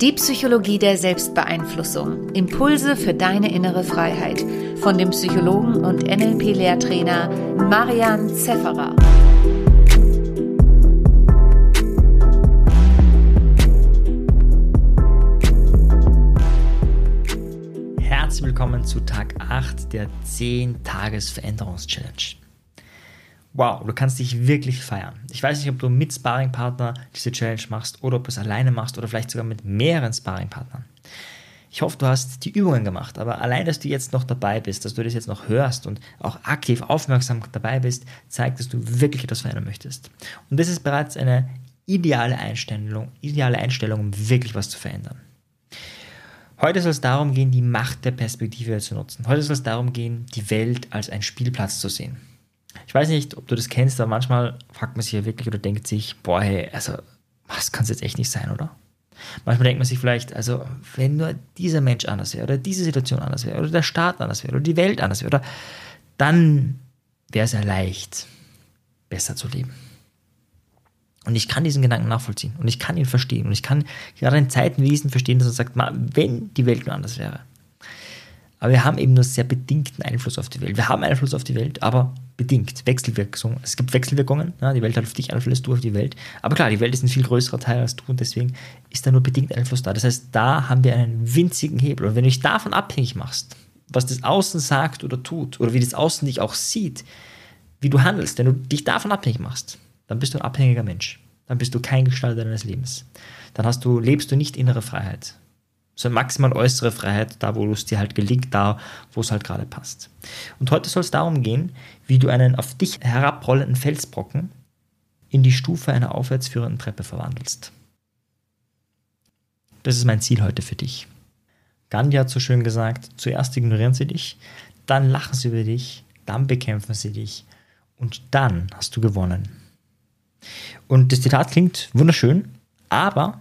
Die Psychologie der Selbstbeeinflussung. Impulse für deine innere Freiheit. Von dem Psychologen und NLP-Lehrtrainer Marian Zefferer. Herzlich willkommen zu Tag 8 der 10-Tages-Veränderungs-Challenge wow, du kannst dich wirklich feiern. Ich weiß nicht, ob du mit Sparringpartner diese Challenge machst oder ob du es alleine machst oder vielleicht sogar mit mehreren Sparringpartnern. Ich hoffe, du hast die Übungen gemacht, aber allein, dass du jetzt noch dabei bist, dass du das jetzt noch hörst und auch aktiv aufmerksam dabei bist, zeigt, dass du wirklich etwas verändern möchtest. Und das ist bereits eine ideale Einstellung, ideale Einstellung, um wirklich was zu verändern. Heute soll es darum gehen, die Macht der Perspektive zu nutzen. Heute soll es darum gehen, die Welt als einen Spielplatz zu sehen. Ich weiß nicht, ob du das kennst, aber manchmal fragt man sich ja wirklich oder denkt sich, boah, hey, also, was kann es jetzt echt nicht sein, oder? Manchmal denkt man sich vielleicht, also, wenn nur dieser Mensch anders wäre, oder diese Situation anders wäre, oder der Staat anders wäre, oder die Welt anders wäre, dann wäre es ja leicht, besser zu leben. Und ich kann diesen Gedanken nachvollziehen und ich kann ihn verstehen und ich kann gerade in Zeiten wie diesen verstehen, dass er sagt, wenn die Welt nur anders wäre. Aber wir haben eben nur sehr bedingten Einfluss auf die Welt. Wir haben Einfluss auf die Welt, aber bedingt. Wechselwirkung. Es gibt Wechselwirkungen. Ja, die Welt hat auf dich Einfluss, du auf die Welt. Aber klar, die Welt ist ein viel größerer Teil als du und deswegen ist da nur bedingt Einfluss da. Das heißt, da haben wir einen winzigen Hebel. Und wenn du dich davon abhängig machst, was das Außen sagt oder tut, oder wie das Außen dich auch sieht, wie du handelst, wenn du dich davon abhängig machst, dann bist du ein abhängiger Mensch. Dann bist du kein Gestalter deines Lebens. Dann hast du, lebst du nicht innere Freiheit so maximal äußere Freiheit, da wo es dir halt gelingt, da wo es halt gerade passt. Und heute soll es darum gehen, wie du einen auf dich herabrollenden Felsbrocken in die Stufe einer aufwärtsführenden Treppe verwandelst. Das ist mein Ziel heute für dich. Gandhi hat so schön gesagt, zuerst ignorieren sie dich, dann lachen sie über dich, dann bekämpfen sie dich und dann hast du gewonnen. Und das Zitat klingt wunderschön, aber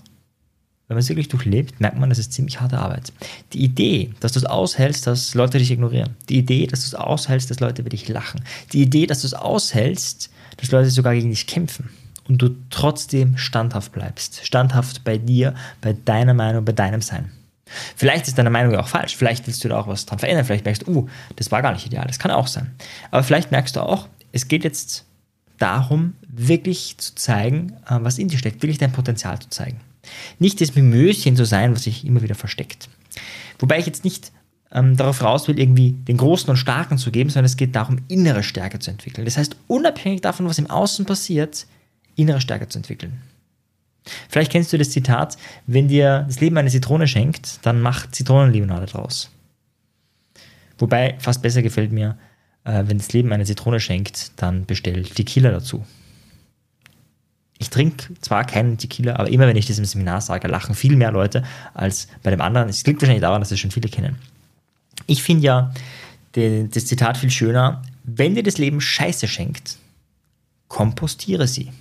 wenn man es wirklich durchlebt, merkt man, das ist ziemlich harte Arbeit. Die Idee, dass du es aushältst, dass Leute dich ignorieren. Die Idee, dass du es aushältst, dass Leute über dich lachen. Die Idee, dass du es aushältst, dass Leute sogar gegen dich kämpfen. Und du trotzdem standhaft bleibst. Standhaft bei dir, bei deiner Meinung, bei deinem Sein. Vielleicht ist deine Meinung ja auch falsch. Vielleicht willst du da auch was dran verändern. Vielleicht merkst du, uh, das war gar nicht ideal. Das kann auch sein. Aber vielleicht merkst du auch, es geht jetzt darum, wirklich zu zeigen, äh, was in dir steckt, wirklich dein Potenzial zu zeigen. Nicht das Mimöschen zu sein, was sich immer wieder versteckt. Wobei ich jetzt nicht ähm, darauf raus will, irgendwie den Großen und Starken zu geben, sondern es geht darum, innere Stärke zu entwickeln. Das heißt, unabhängig davon, was im Außen passiert, innere Stärke zu entwickeln. Vielleicht kennst du das Zitat, wenn dir das Leben eine Zitrone schenkt, dann mach Zitronenlimonade draus. Wobei fast besser gefällt mir, äh, wenn das Leben eine Zitrone schenkt, dann bestell Tequila dazu. Ich trinke zwar keinen Tequila, aber immer wenn ich das im Seminar sage, lachen viel mehr Leute als bei dem anderen. Es liegt wahrscheinlich daran, dass es schon viele kennen. Ich finde ja das Zitat viel schöner. Wenn dir das Leben Scheiße schenkt, kompostiere sie.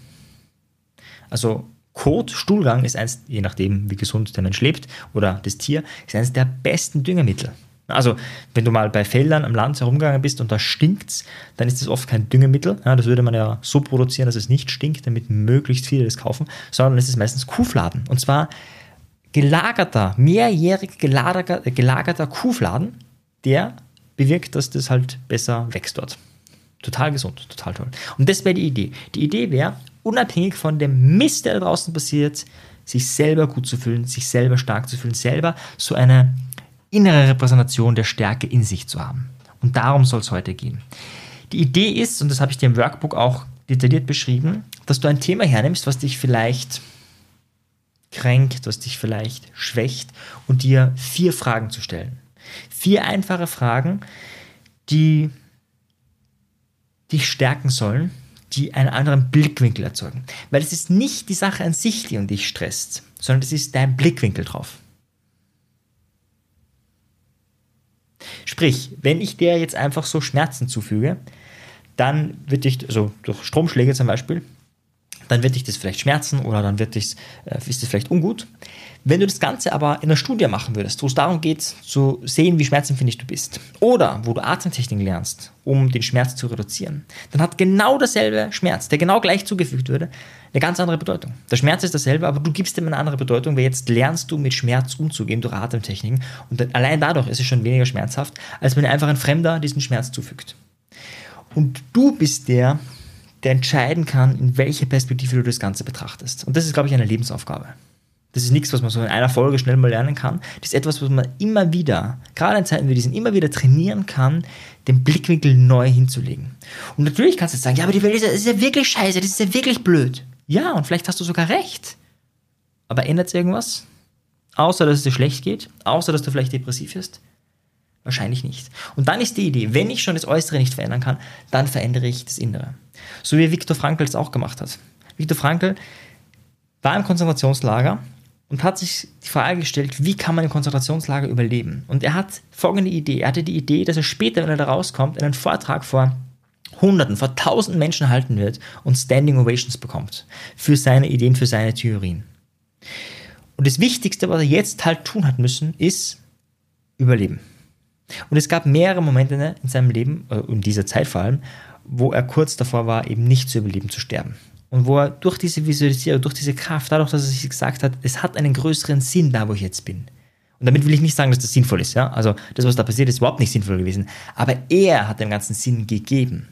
Also Kot, Stuhlgang ist eins, je nachdem wie gesund der Mensch lebt oder das Tier, ist eines der besten Düngemittel. Also, wenn du mal bei Feldern am Land herumgegangen bist und da stinkt's, dann ist das oft kein Düngemittel. Ja, das würde man ja so produzieren, dass es nicht stinkt, damit möglichst viele das kaufen, sondern es ist meistens Kuhfladen. Und zwar gelagerter, mehrjährig gelagerter, gelagerter Kuhfladen, der bewirkt, dass das halt besser wächst dort. Total gesund, total toll. Und das wäre die Idee. Die Idee wäre, unabhängig von dem Mist, der da draußen passiert, sich selber gut zu fühlen, sich selber stark zu fühlen, selber so eine innere Repräsentation der Stärke in sich zu haben. Und darum soll es heute gehen. Die Idee ist, und das habe ich dir im Workbook auch detailliert beschrieben, dass du ein Thema hernimmst, was dich vielleicht kränkt, was dich vielleicht schwächt und dir vier Fragen zu stellen. Vier einfache Fragen, die dich stärken sollen, die einen anderen Blickwinkel erzeugen. Weil es ist nicht die Sache an sich, die dich stresst, sondern es ist dein Blickwinkel drauf. Sprich, wenn ich der jetzt einfach so Schmerzen zufüge, dann wird dich, also durch Stromschläge zum Beispiel, dann wird dich das vielleicht schmerzen oder dann wird dich, äh, ist das vielleicht ungut. Wenn du das Ganze aber in einer Studie machen würdest, wo es darum geht, zu sehen, wie schmerzempfindlich du bist, oder wo du Atemtechniken lernst, um den Schmerz zu reduzieren, dann hat genau derselbe Schmerz, der genau gleich zugefügt würde, eine ganz andere Bedeutung. Der Schmerz ist dasselbe, aber du gibst ihm eine andere Bedeutung, weil jetzt lernst du mit Schmerz umzugehen durch Atemtechniken und allein dadurch ist es schon weniger schmerzhaft, als wenn einfach ein Fremder diesen Schmerz zufügt. Und du bist der, der entscheiden kann, in welche Perspektive du das Ganze betrachtest. Und das ist, glaube ich, eine Lebensaufgabe. Das ist nichts, was man so in einer Folge schnell mal lernen kann. Das ist etwas, was man immer wieder, gerade in Zeiten wie diesen, immer wieder trainieren kann, den Blickwinkel neu hinzulegen. Und natürlich kannst du jetzt sagen, ja, aber die Welt ist ja, ist ja wirklich scheiße, das ist ja wirklich blöd. Ja, und vielleicht hast du sogar recht. Aber ändert es irgendwas? Außer, dass es dir schlecht geht? Außer, dass du vielleicht depressiv bist? Wahrscheinlich nicht. Und dann ist die Idee, wenn ich schon das Äußere nicht verändern kann, dann verändere ich das Innere. So wie Viktor Frankl es auch gemacht hat. Viktor Frankl war im Konzentrationslager und hat sich die Frage gestellt, wie kann man im Konzentrationslager überleben? Und er hat folgende Idee. Er hatte die Idee, dass er später, wenn er da rauskommt, einen Vortrag vor Hunderten, vor Tausenden Menschen halten wird und Standing Ovations bekommt für seine Ideen, für seine Theorien. Und das Wichtigste, was er jetzt halt tun hat müssen, ist überleben. Und es gab mehrere Momente in seinem Leben, äh, in dieser Zeit vor allem, wo er kurz davor war, eben nicht zu überleben, zu sterben. Und wo er durch diese Visualisierung, durch diese Kraft, dadurch, dass er sich gesagt hat, es hat einen größeren Sinn da, wo ich jetzt bin. Und damit will ich nicht sagen, dass das sinnvoll ist, ja. Also das, was da passiert, ist überhaupt nicht sinnvoll gewesen. Aber er hat dem ganzen Sinn gegeben.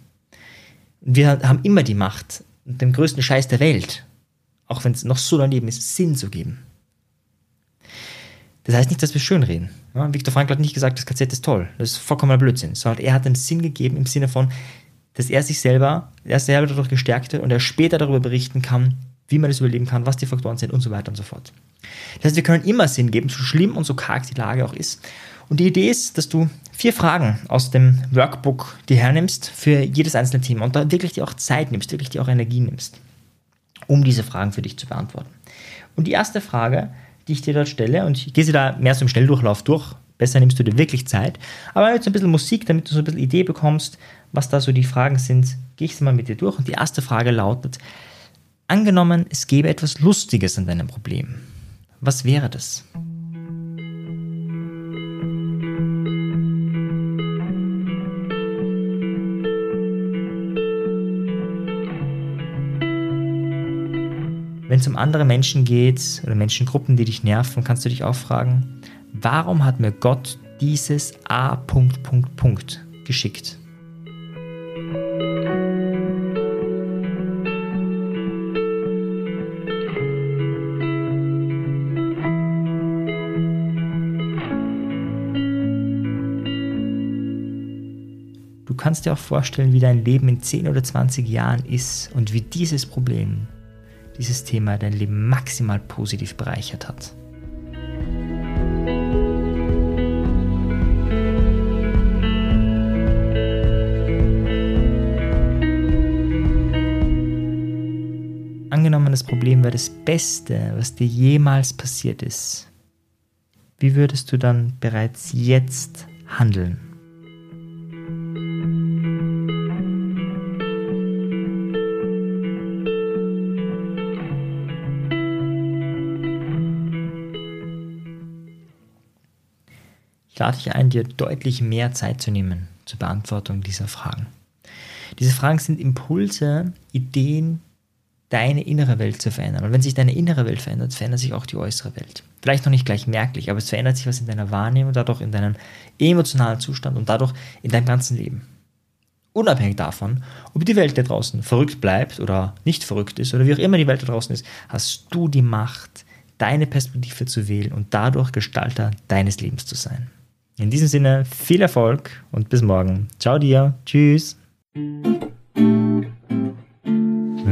Und wir haben immer die Macht, dem größten Scheiß der Welt, auch wenn es noch so daneben ist, Sinn zu geben. Das heißt nicht, dass wir schönreden. Ja, Viktor Frankl hat nicht gesagt, das KZ ist toll. Das ist vollkommener Blödsinn. Sondern er hat einen Sinn gegeben im Sinne von, dass er sich selber, er selber dadurch gestärkt wird und er später darüber berichten kann, wie man das überleben kann, was die Faktoren sind und so weiter und so fort. Das heißt, wir können immer Sinn geben, so schlimm und so karg die Lage auch ist. Und die Idee ist, dass du vier Fragen aus dem Workbook dir hernimmst für jedes einzelne Thema und da wirklich dir auch Zeit nimmst, wirklich dir auch Energie nimmst, um diese Fragen für dich zu beantworten. Und die erste Frage, die ich dir dort stelle, und ich gehe sie da mehr so im Schnelldurchlauf durch, besser nimmst du dir wirklich Zeit, aber jetzt ein bisschen Musik, damit du so ein bisschen Idee bekommst, was da so die Fragen sind, gehe ich sie mal mit dir durch. Und die erste Frage lautet, angenommen, es gäbe etwas Lustiges an deinem Problem. Was wäre das? Wenn es um andere Menschen geht oder Menschengruppen, die dich nerven, kannst du dich auch fragen, warum hat mir Gott dieses A. Geschickt? Du kannst dir auch vorstellen, wie dein Leben in 10 oder 20 Jahren ist und wie dieses Problem, dieses Thema dein Leben maximal positiv bereichert hat. Angenommen, das Problem wäre das Beste, was dir jemals passiert ist. Wie würdest du dann bereits jetzt handeln? Lade dich ein, dir deutlich mehr Zeit zu nehmen zur Beantwortung dieser Fragen. Diese Fragen sind Impulse, Ideen, deine innere Welt zu verändern. Und wenn sich deine innere Welt verändert, verändert sich auch die äußere Welt. Vielleicht noch nicht gleich merklich, aber es verändert sich was in deiner Wahrnehmung, dadurch in deinem emotionalen Zustand und dadurch in deinem ganzen Leben. Unabhängig davon, ob die Welt da draußen verrückt bleibt oder nicht verrückt ist oder wie auch immer die Welt da draußen ist, hast du die Macht, deine Perspektive zu wählen und dadurch Gestalter deines Lebens zu sein. In diesem Sinne, viel Erfolg und bis morgen. Ciao dir. Tschüss.